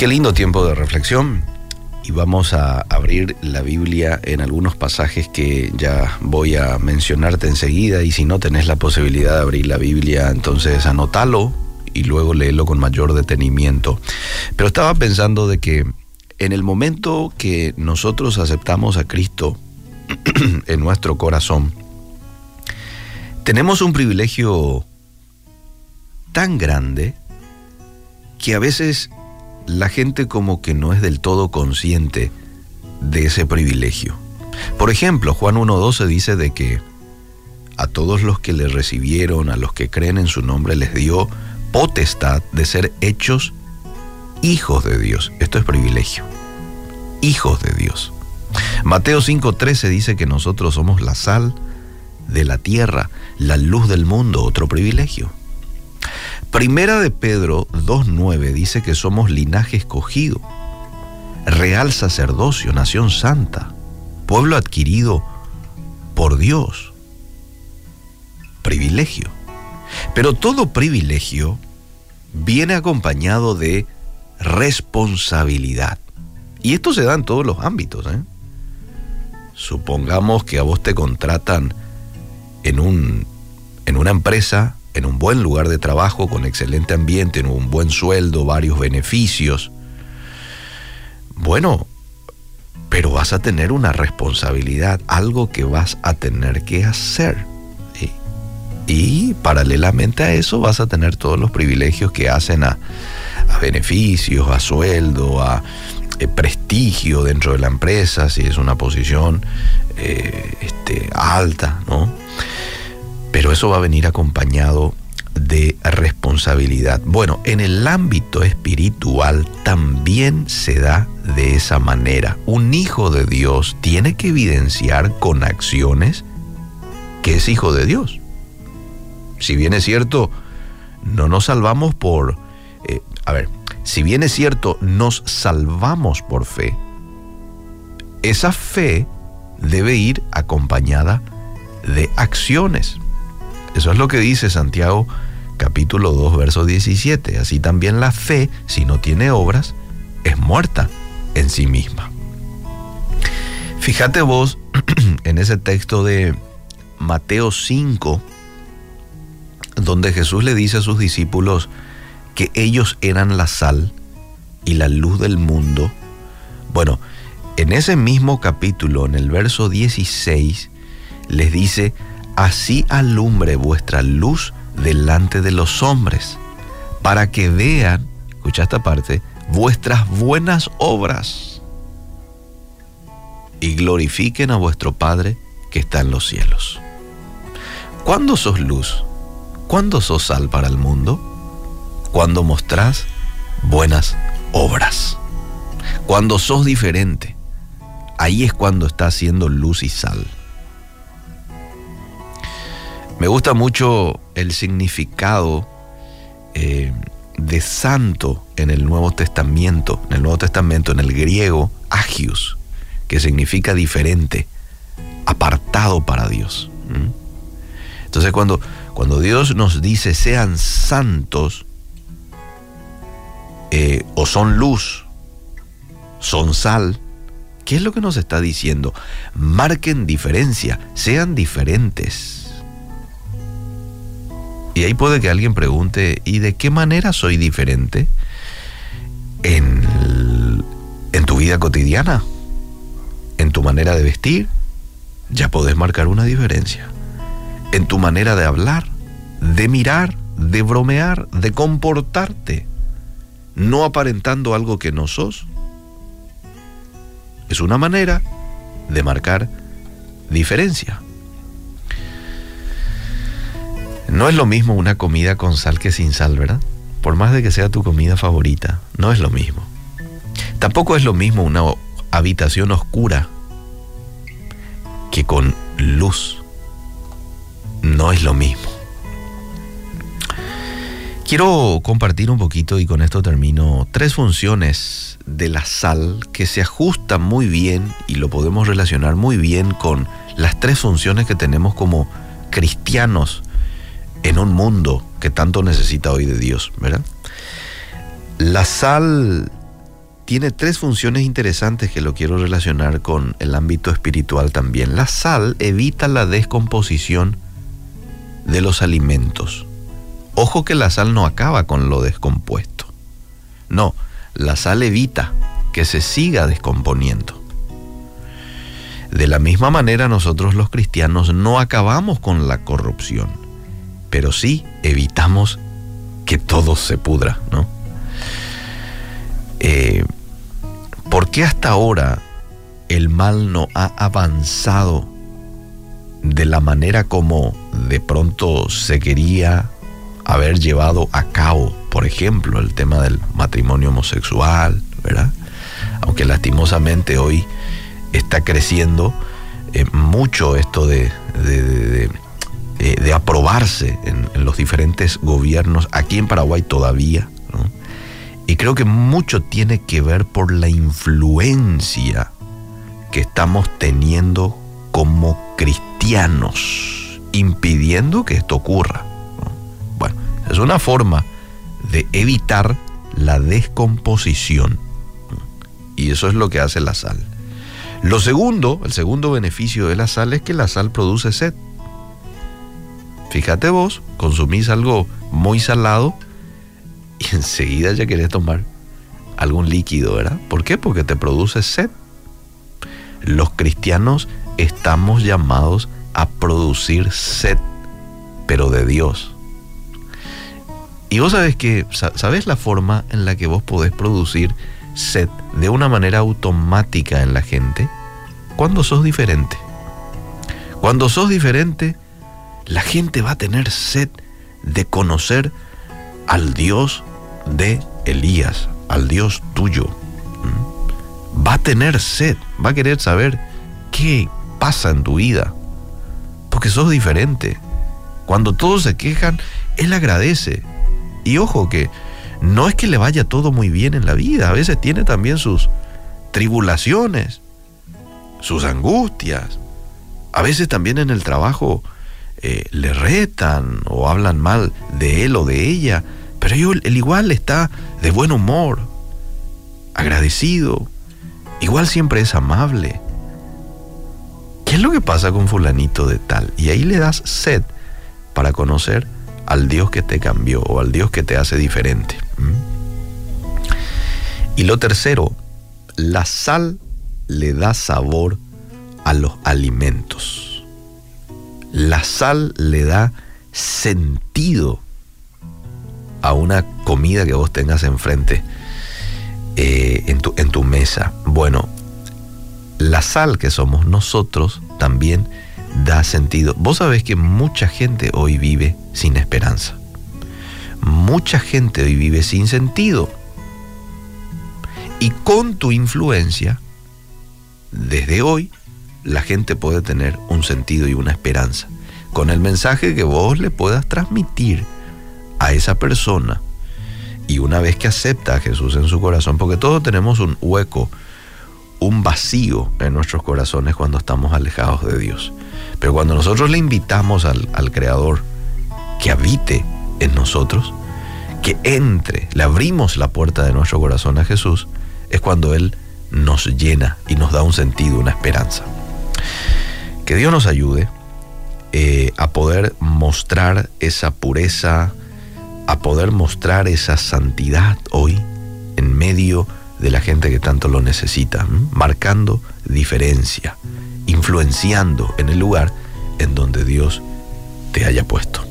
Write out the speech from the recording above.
Qué lindo tiempo de reflexión. Y vamos a abrir la Biblia en algunos pasajes que ya voy a mencionarte enseguida. Y si no tenés la posibilidad de abrir la Biblia, entonces anótalo y luego léelo con mayor detenimiento. Pero estaba pensando de que en el momento que nosotros aceptamos a Cristo en nuestro corazón, tenemos un privilegio tan grande que a veces la gente como que no es del todo consciente de ese privilegio. Por ejemplo, Juan 1.12 dice de que a todos los que le recibieron, a los que creen en su nombre, les dio potestad de ser hechos hijos de Dios. Esto es privilegio. Hijos de Dios. Mateo 5.13 dice que nosotros somos la sal de la tierra, la luz del mundo, otro privilegio. Primera de Pedro 2.9 dice que somos linaje escogido, real sacerdocio, nación santa, pueblo adquirido por Dios. Privilegio. Pero todo privilegio viene acompañado de responsabilidad. Y esto se da en todos los ámbitos. ¿eh? Supongamos que a vos te contratan en, un, en una empresa en un buen lugar de trabajo, con excelente ambiente, en un buen sueldo, varios beneficios. Bueno, pero vas a tener una responsabilidad, algo que vas a tener que hacer. Y paralelamente a eso vas a tener todos los privilegios que hacen a, beneficios, a sueldo, a eh, prestigio dentro de la empresa, si es una posición eh, este, alta, ¿no? Pero eso va a venir acompañado de responsabilidad. Bueno, en el ámbito espiritual también se da de esa manera. Un hijo de Dios tiene que evidenciar con acciones que es hijo de Dios. Si bien es cierto, no nos salvamos por... Eh, a ver, si bien es cierto, nos salvamos por fe, esa fe debe ir acompañada de acciones. Eso es lo que dice Santiago capítulo 2, verso 17. Así también la fe, si no tiene obras, es muerta en sí misma. Fíjate vos en ese texto de Mateo 5, donde Jesús le dice a sus discípulos que ellos eran la sal y la luz del mundo. Bueno, en ese mismo capítulo, en el verso 16, les dice, así alumbre vuestra luz delante de los hombres, para que vean, escucha esta parte, vuestras buenas obras y glorifiquen a vuestro Padre que está en los cielos. ¿Cuándo sos luz? ¿Cuándo sos sal para el mundo? Cuando mostrás buenas obras. Cuando sos diferente. Ahí es cuando estás siendo luz y sal. Me gusta mucho el significado eh, de santo en el Nuevo Testamento, en el Nuevo Testamento, en el griego, agios, que significa diferente, apartado para Dios. Entonces cuando, cuando Dios nos dice sean santos, eh, o son luz, son sal, ¿qué es lo que nos está diciendo? Marquen diferencia, sean diferentes. Y ahí puede que alguien pregunte, ¿y de qué manera soy diferente en, en tu vida cotidiana? ¿En tu manera de vestir? Ya podés marcar una diferencia. En tu manera de hablar, de mirar, de bromear, de comportarte, no aparentando algo que no sos. Es una manera de marcar diferencia. No es lo mismo una comida con sal que sin sal, ¿verdad? Por más de que sea tu comida favorita, no es lo mismo. Tampoco es lo mismo una habitación oscura que con luz. No es lo mismo. Quiero compartir un poquito y con esto termino tres funciones de la sal que se ajustan muy bien y lo podemos relacionar muy bien con las tres funciones que tenemos como cristianos en un mundo que tanto necesita hoy de Dios, ¿verdad? La sal tiene tres funciones interesantes que lo quiero relacionar con el ámbito espiritual también. La sal evita la descomposición de los alimentos. Ojo que la sal no acaba con lo descompuesto. No, la sal evita que se siga descomponiendo. De la misma manera nosotros los cristianos no acabamos con la corrupción, pero sí evitamos que todo se pudra, ¿no? Eh, ¿Por qué hasta ahora el mal no ha avanzado de la manera como de pronto se quería haber llevado a cabo? Por ejemplo, el tema del matrimonio homosexual, ¿verdad? Aunque lastimosamente hoy está creciendo eh, mucho esto de, de, eh, aprobarse en, los diferentes gobiernos, aquí en Paraguay todavía. Y creo que mucho tiene que ver por la influencia que estamos teniendo como cristianos, impidiendo que esto ocurra. Bueno, es una forma de evitar la descomposición. Y eso es lo que hace la sal. Lo segundo, el segundo beneficio de la sal es que la sal produce sed. Fíjate vos, consumís algo muy salado y enseguida ya querés tomar algún líquido, ¿verdad? ¿Por qué? Porque te produce sed. Los cristianos estamos llamados a producir sed, pero de Dios. Y vos sabés que, ¿sabés la forma en la que vos podés producir sed de una manera automática en la gente cuando sos diferente. Cuando sos diferente, la gente va a tener sed de conocer al Dios de Elías, al Dios tuyo. ¿Mm? Va a tener sed, va a querer saber qué pasa en tu vida, porque sos diferente. Cuando todos se quejan, Él agradece. Y ojo que no es que le vaya todo muy bien en la vida, a veces tiene también sus tribulaciones, sus angustias, a veces también en el trabajo eh, le retan o hablan mal de él o de ella, pero él igual está de buen humor, agradecido, igual siempre es amable. ¿Qué es lo que pasa con fulanito de tal? Y ahí le das sed para conocer al Dios que te cambió o al Dios que te hace diferente. Y lo tercero, la sal le da sabor a los alimentos. La sal le da sentido a una comida que vos tengas enfrente eh, en, tu, en tu mesa. Bueno, la sal que somos nosotros también da sentido. Vos sabés que mucha gente hoy vive sin esperanza. Mucha gente hoy vive sin sentido. Y con tu influencia, desde hoy, la gente puede tener un sentido y una esperanza. Con el mensaje que vos le puedas transmitir a esa persona. Y una vez que acepta a Jesús en su corazón, porque todos tenemos un hueco, un vacío en nuestros corazones cuando estamos alejados de Dios. Pero cuando nosotros le invitamos al, Creador que habite en nosotros, que entre, le abrimos la puerta de nuestro corazón a Jesús, es cuando Él nos llena y nos da un sentido, una esperanza. Que Dios nos ayude eh, a poder mostrar esa pureza, a poder mostrar esa santidad hoy en medio de la gente que tanto lo necesita, marcando diferencia influenciando en el lugar en donde Dios te haya puesto.